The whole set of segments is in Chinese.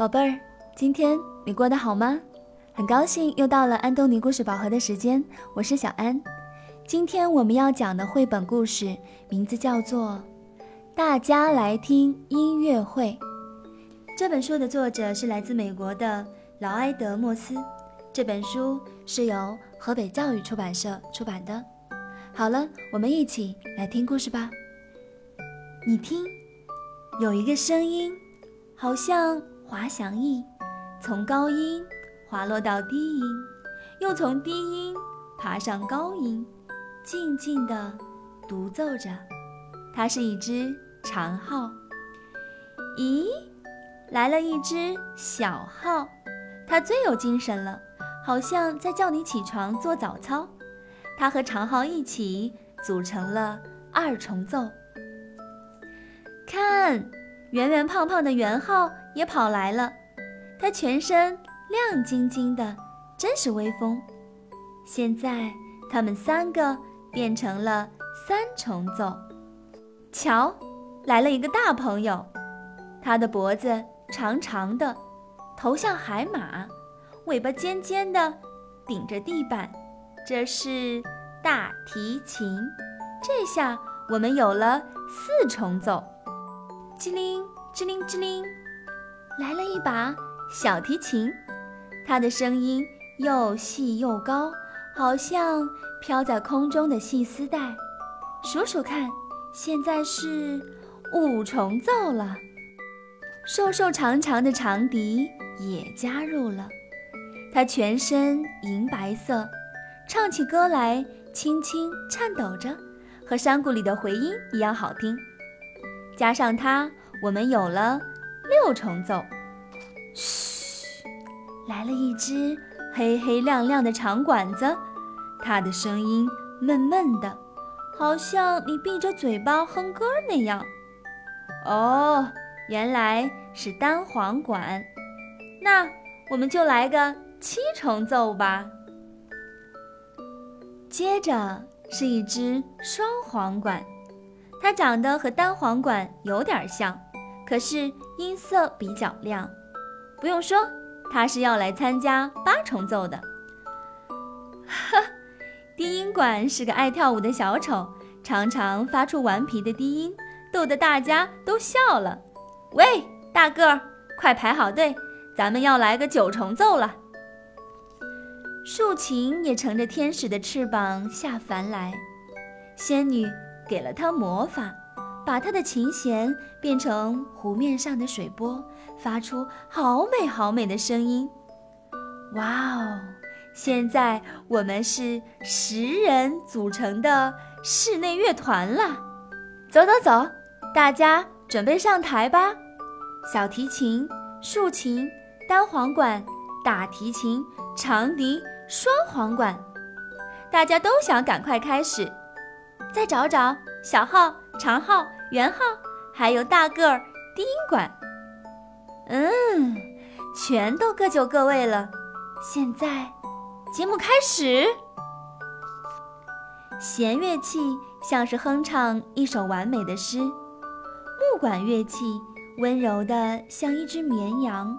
宝贝儿，今天你过得好吗？很高兴又到了安东尼故事宝盒的时间，我是小安。今天我们要讲的绘本故事名字叫做《大家来听音乐会》。这本书的作者是来自美国的劳埃德·莫斯。这本书是由河北教育出版社出版的。好了，我们一起来听故事吧。你听，有一个声音。好像滑翔翼，从高音滑落到低音，又从低音爬上高音，静静地独奏着。它是一只长号。咦，来了一只小号，它最有精神了，好像在叫你起床做早操。它和长号一起组成了二重奏。看。圆圆胖胖的圆号也跑来了，它全身亮晶晶的，真是威风。现在他们三个变成了三重奏。瞧，来了一个大朋友，他的脖子长长的，头像海马，尾巴尖尖的，顶着地板。这是大提琴。这下我们有了四重奏。机灵，吱灵，吱灵，来了一把小提琴，它的声音又细又高，好像飘在空中的细丝带。数数看，现在是五重奏了。瘦瘦长长的长笛也加入了，它全身银白色，唱起歌来轻轻颤抖着，和山谷里的回音一样好听。加上它，我们有了六重奏。嘘，来了一只黑黑亮亮的长管子，它的声音闷闷的，好像你闭着嘴巴哼歌那样。哦，原来是单簧管。那我们就来个七重奏吧。接着是一只双簧管。它长得和单簧管有点像，可是音色比较亮。不用说，他是要来参加八重奏的。哈，低音管是个爱跳舞的小丑，常常发出顽皮的低音，逗得大家都笑了。喂，大个儿，快排好队，咱们要来个九重奏了。竖琴也乘着天使的翅膀下凡来，仙女。给了他魔法，把它的琴弦变成湖面上的水波，发出好美好美的声音。哇哦！现在我们是十人组成的室内乐团了。走走走，大家准备上台吧。小提琴、竖琴、单簧管、大提琴、长笛、双簧管，大家都想赶快开始。再找找小号、长号、圆号，还有大个儿低音管。嗯，全都各就各位了。现在，节目开始。弦乐器像是哼唱一首完美的诗，木管乐器温柔的像一只绵羊，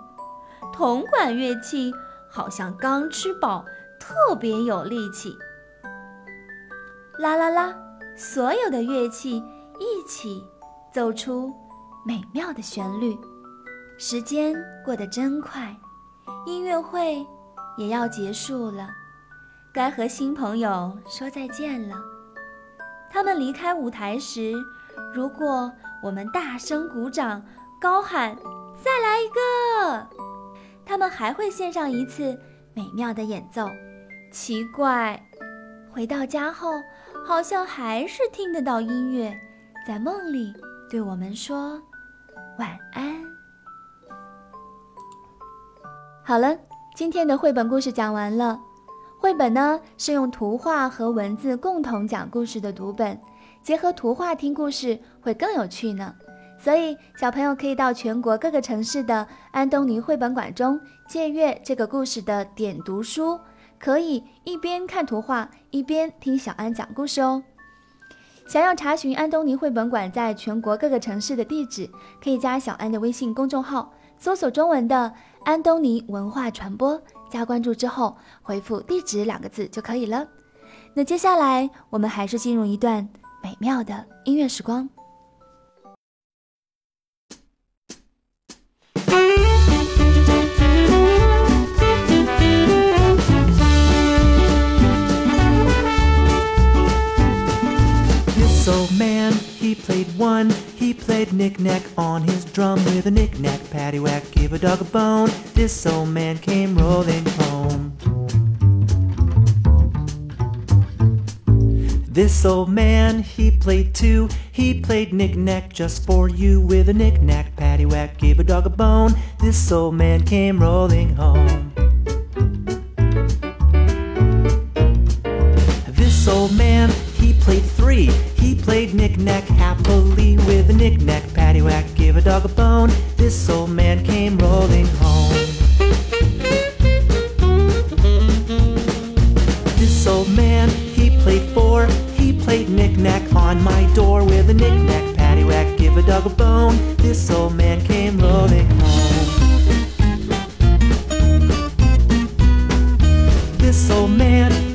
铜管乐器好像刚吃饱，特别有力气。啦啦啦！所有的乐器一起奏出美妙的旋律，时间过得真快，音乐会也要结束了，该和新朋友说再见了。他们离开舞台时，如果我们大声鼓掌、高喊“再来一个”，他们还会献上一次美妙的演奏。奇怪，回到家后。好像还是听得到音乐，在梦里对我们说晚安。好了，今天的绘本故事讲完了。绘本呢是用图画和文字共同讲故事的读本，结合图画听故事会更有趣呢。所以小朋友可以到全国各个城市的安东尼绘本馆中借阅这个故事的点读书。可以一边看图画一边听小安讲故事哦。想要查询安东尼绘本馆在全国各个城市的地址，可以加小安的微信公众号，搜索中文的“安东尼文化传播”，加关注之后回复“地址”两个字就可以了。那接下来我们还是进入一段美妙的音乐时光。He played one. He played knick-knack on his drum with a knick-knack, paddywhack, give a dog a bone. This old man came rolling home. This old man, he played two. He played knick-knack just for you with a knick-knack, paddywhack, give a dog a bone. This old man came rolling home. Knick-knack happily with a knick-knack, paddywhack, give a dog a bone. This old man came rolling home. This old man, he played four. He played knick-knack on my door with a knick-knack, paddywhack, give a dog a bone. This old man came rolling home. This old man,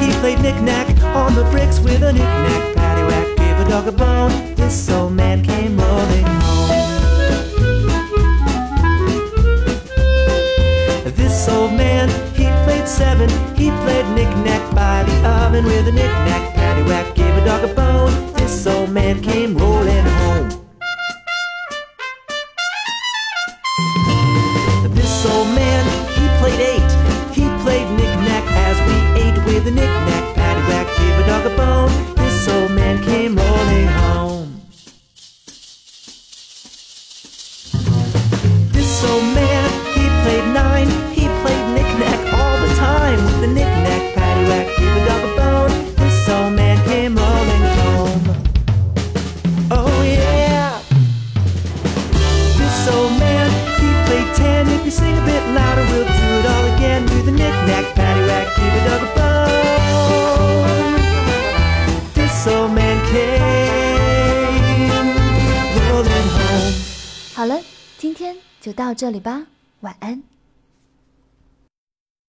He played knick-knack on the bricks with a knick-knack, paddywhack, give a dog a bone. This old man came rolling home. This old man, he played seven. He played knick-knack by the oven with a knick-knack, paddywhack, gave a dog a bone. This old man came rolling 到这里吧，晚安。